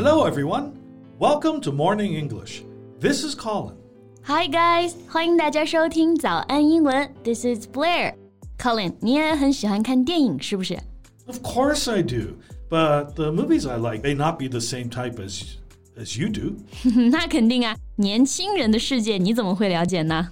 Hello, everyone. Welcome to Morning English. This is Colin. Hi guys，欢迎大家收听早安英文。This is Blair. Colin，你也很喜欢看电影是不是？ Of course I do, but the movies I like may not be the same type as as you do. 那肯定啊，年轻人的世界你怎么会了解呢？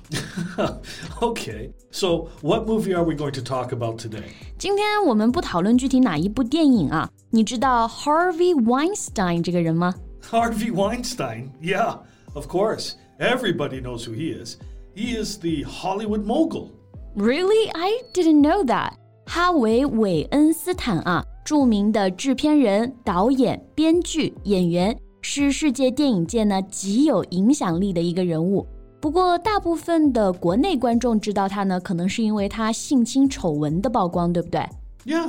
okay, so what movie are we going to talk about today? 今天我们不讨论具体哪一部电影啊。你知道 Harvey Weinstein 这个人吗？ Harvey Weinstein. Yeah, of course. Everybody knows who he is. He is the Hollywood mogul. Really? I didn't know that. 哈维·韦恩斯坦啊，着名的制片人、导演、编剧、演员， 是世界电影界呢极有影响力的一个人物。不过，大部分的国内观众知道他呢，可能是因为他性侵丑闻的曝光，对不对？ Yeah,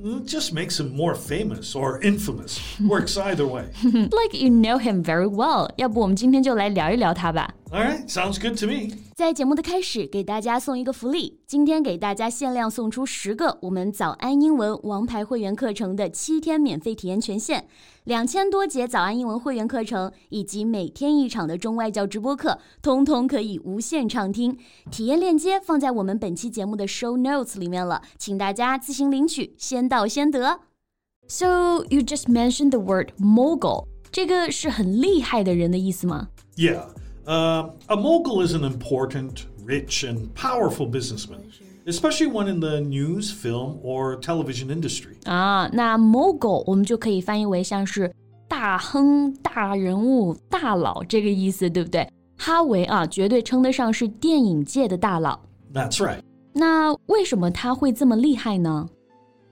it just makes him more famous or infamous. Works either way. Like you know him very well。要不我们今天就来聊一聊他吧。 All right, sounds good to me. 在节目的开始，给大家送一个福利，今天给大家限量送出十个我们早安英文王牌会员课程的七天免费体验权限，两千多节早安英文会员课程以及每天一场的中外教直播课，通通可以无限畅听。体验链接放在我们本期节目的 show notes 里面了，请大家自行领取，先到先得。So you just mentioned the word mogul，这个是很厉害的人的意思吗？ Yeah, uh, a mogul is an important, rich, and powerful businessman, especially one in the news, film, or television industry. 啊，那 mogul 我们就可以翻译为像是大亨、大人物、大佬这个意思，对不对？哈维啊，绝对称得上是电影界的大佬。 That's right. 那为什么他会这么厉害呢？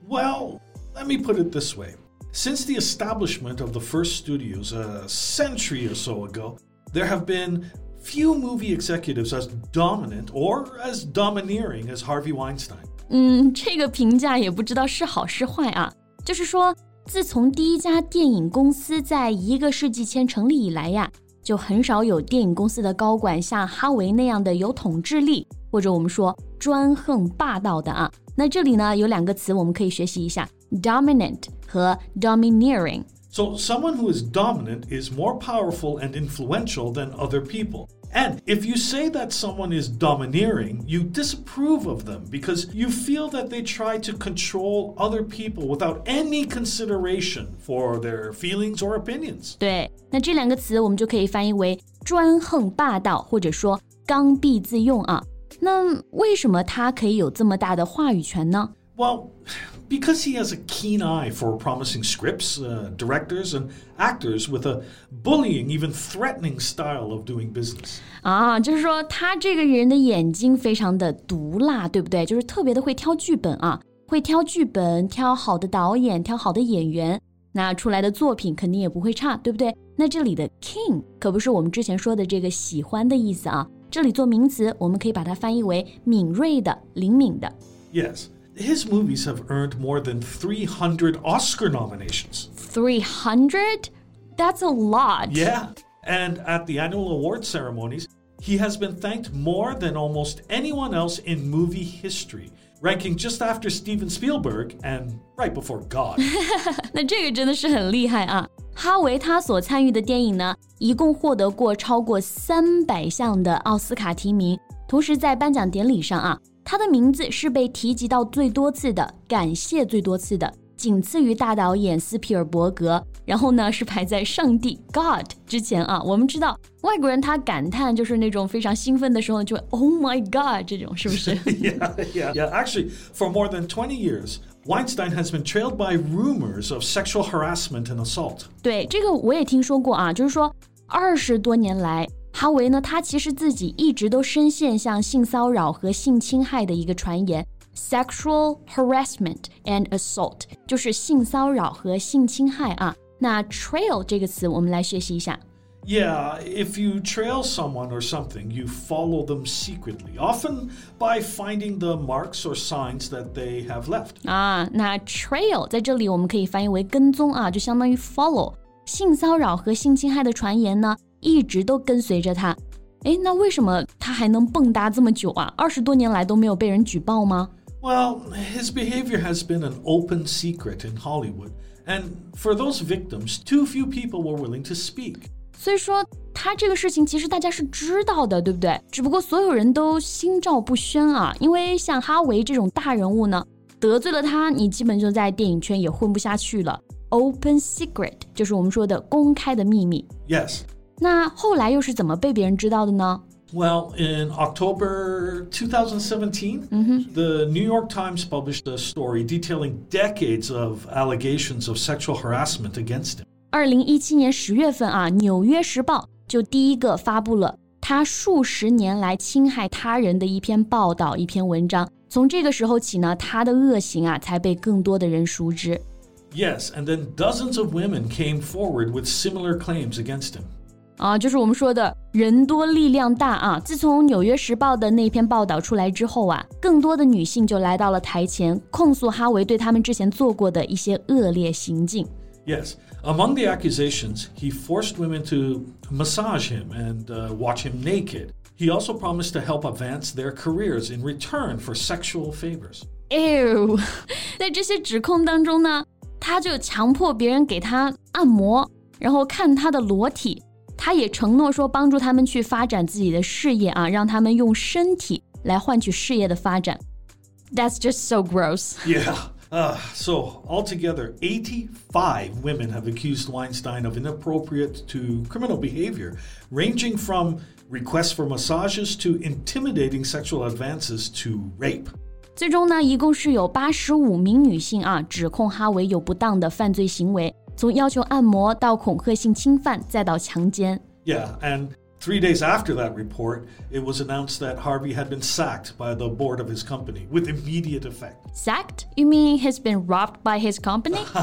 Well, let me put it this way. Since the establishment of the first studios a century or so ago, there have been few movie executives as dominant or as domineering as Harvey Weinstein. 嗯，这个评价也不知道是好是坏啊。就是说，自从第一家电影公司在一个世纪前成立以来呀，就很少有电影公司的高管像哈维那样的有统治力，或者我们说专横霸道的啊。那这里呢有两个词我们可以学习一下：dominant 和 domineering。 So, someone who is dominant is more powerful and influential than other people. And if you say that someone is domineering, you disapprove of them because you feel that they try to control other people without any consideration for their feelings or opinions. 对，那这两个词我们就可以翻译为专横霸道，或者说刚愎自用啊。那为什么他可以有这么大的话语权呢？ Well, because he has a keen eye for promising scripts, uh, directors, and actors with a bullying, even threatening style of doing business. 啊，就是说他这个人的眼睛非常的毒辣，对不对？就是特别的会挑剧本啊，会挑剧本，挑好的导演，挑好的演员，那出来的作品肯定也不会差，对不对？那这里的 king 可不是我们之前说的这个喜欢的意思啊，这里做名词，我们可以把它翻译为敏锐的、灵敏的。 Yes, his movies have earned more than 300 Oscar nominations. Three hundred? That's a lot. Yeah. And at the annual award ceremonies, he has been thanked more than almost anyone else in movie history, ranking just after Steven Spielberg and right before God. 那这个真的是很厉害啊！哈维他所参与的电影呢，一共获得过超过三百项的奥斯卡提名，同时在颁奖典礼上啊， 他的名字是被提及到最多次的，感谢最多次的，仅次于大导演斯皮尔伯格，然后呢是排在上帝 God 之前啊。我们知道外国人他感叹就是那种非常兴奋的时候就会 Oh my God 这种是不是？ yeah, yeah. Yeah, actually, for more than 20 years, Weinstein has been trailed by rumors of sexual harassment and assault. 对，这个我也听说过啊，就是说二十多年来， 哈维呢，他其实自己一直都深陷像性骚扰和性侵害的一个传言，sexual harassment and assault，就是性骚扰和性侵害啊。那 trail 这个词我们来学习一下。 Yeah, if you trail someone or something, you follow them secretly, often by finding the marks or signs that they have left. 啊，那 trail 在这里我们可以翻译为跟踪啊，就相当于 follow。性骚扰和性侵害的传言呢， 一直都跟随着他。哎，那为什么他还能蹦跶这么久啊？二十多年来都没有被人举报吗？Well, his behavior has been an open secret in Hollywood, And for those victims, too few people were willing to speak. 所以说，他这个事情其实大家是知道的，对不对？只不过所有人都心照不宣啊，因为像哈维这种大人物呢，得罪了他，你基本就在电影圈也混不下去了。Open secret 就是我们说的公开的秘密。Yes. 那后来又是怎么被别人知道的呢？ Well, in October 2017, the New York Times published a story detailing decades of allegations of sexual harassment against him. 二零一七年十月份啊，《纽约时报》就第一个发布了他数十年来侵害他人的一篇报道，一篇文章。从这个时候起呢，他的恶行啊才被更多的人熟知。 Yes, and then dozens of women came forward with similar claims against him. 啊，就是我们说的人多力量大啊！自从《纽约时报》的那篇报道出来之后啊，更多的女性就来到了台前，控诉哈维对他们之前做过的一些恶劣行径。 Yes, among the accusations, he forced women to massage him and uh, watch him naked. He also promised to help advance their careers in return for sexual favors. Ew，在这些指控当中呢，他就强迫别人给他按摩，然后看他的裸体。 他也承诺说帮助他们去发展自己的事业啊，让他们用身体来换取事业的发展。That's just so gross. Yeah. Uh, so, altogether, 85 women have accused Weinstein of inappropriate to criminal behavior, ranging from requests for massages to intimidating sexual advances to rape. 最终呢，一共是有八十五名女性啊指控哈维有不当的犯罪行为， 从要求按摩到恐吓性侵犯，再到强奸。 Yeah, and three days after that report, it was announced that Harvey had been sacked by the board of his company with immediate effect. Sacked? You mean he's been robbed by his company?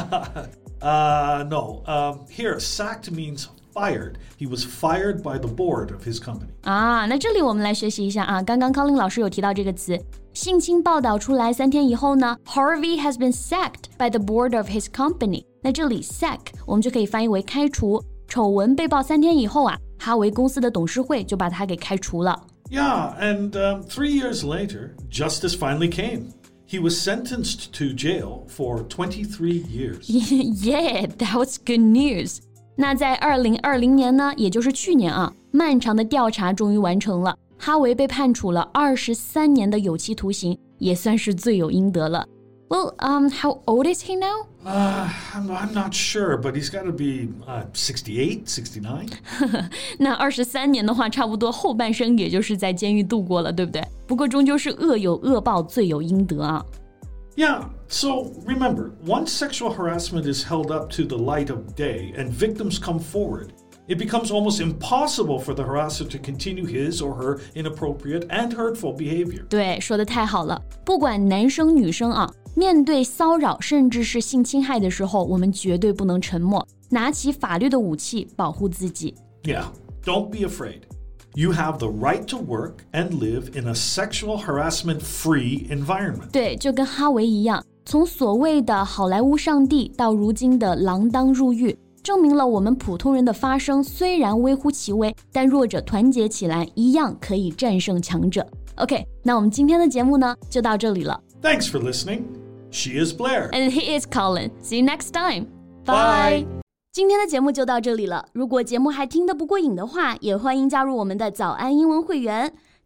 Uh, no. Um, here, sacked means fired. He was fired by the board of his company. 啊，那这里我们来学习一下啊。刚刚 Colin 老师有提到这个词，性侵报道出来三天以后呢，Harvey has been sacked by the board of his company。 那这里 sack 我们就可以翻译为开除。丑闻被曝三天以后啊，哈维公司的董事会就把他给开除了。Yeah, and um, three years later, justice finally came. He was sentenced to jail for 23 years. Yeah, that was good news. 那在二零二零年呢，也就是去年啊，漫长的调查终于完成了，哈维被判处了二十三年的有期徒刑，也算是罪有应得了。Well, um, how old is he now? Uh, I'm, I'm not sure, but he's got to be uh, 68, 69. 那二十三年的话，差不多后半生也就是在监狱度过了，对不对？不过终究是恶有恶报，罪有应得啊。 Yeah, so remember, once sexual harassment is held up to the light of day and victims come forward, it becomes almost impossible for the harasser to continue his or her inappropriate and hurtful behavior. 对，说的太好了。不管男生女生啊，面对骚扰甚至是性侵害的时候，我们绝对不能沉默，拿起法律的武器保护自己。 Yeah, don't be afraid. You have the right to work and live in a sexual harassment free environment. 对，就跟哈维一样，从所谓的好莱坞上帝到如今的锒铛入狱， 证明了我们普通人的发声虽然微乎其微，但弱者团结起来，一样可以战胜强者。OK，那我们今天的节目呢，就到这里了。Thanks for listening. She is Blair. And he is Colin. See you next time. Bye. 今天的节目就到这里了。如果节目还听得不过瘾的话，也欢迎加入我们的早安英文会员。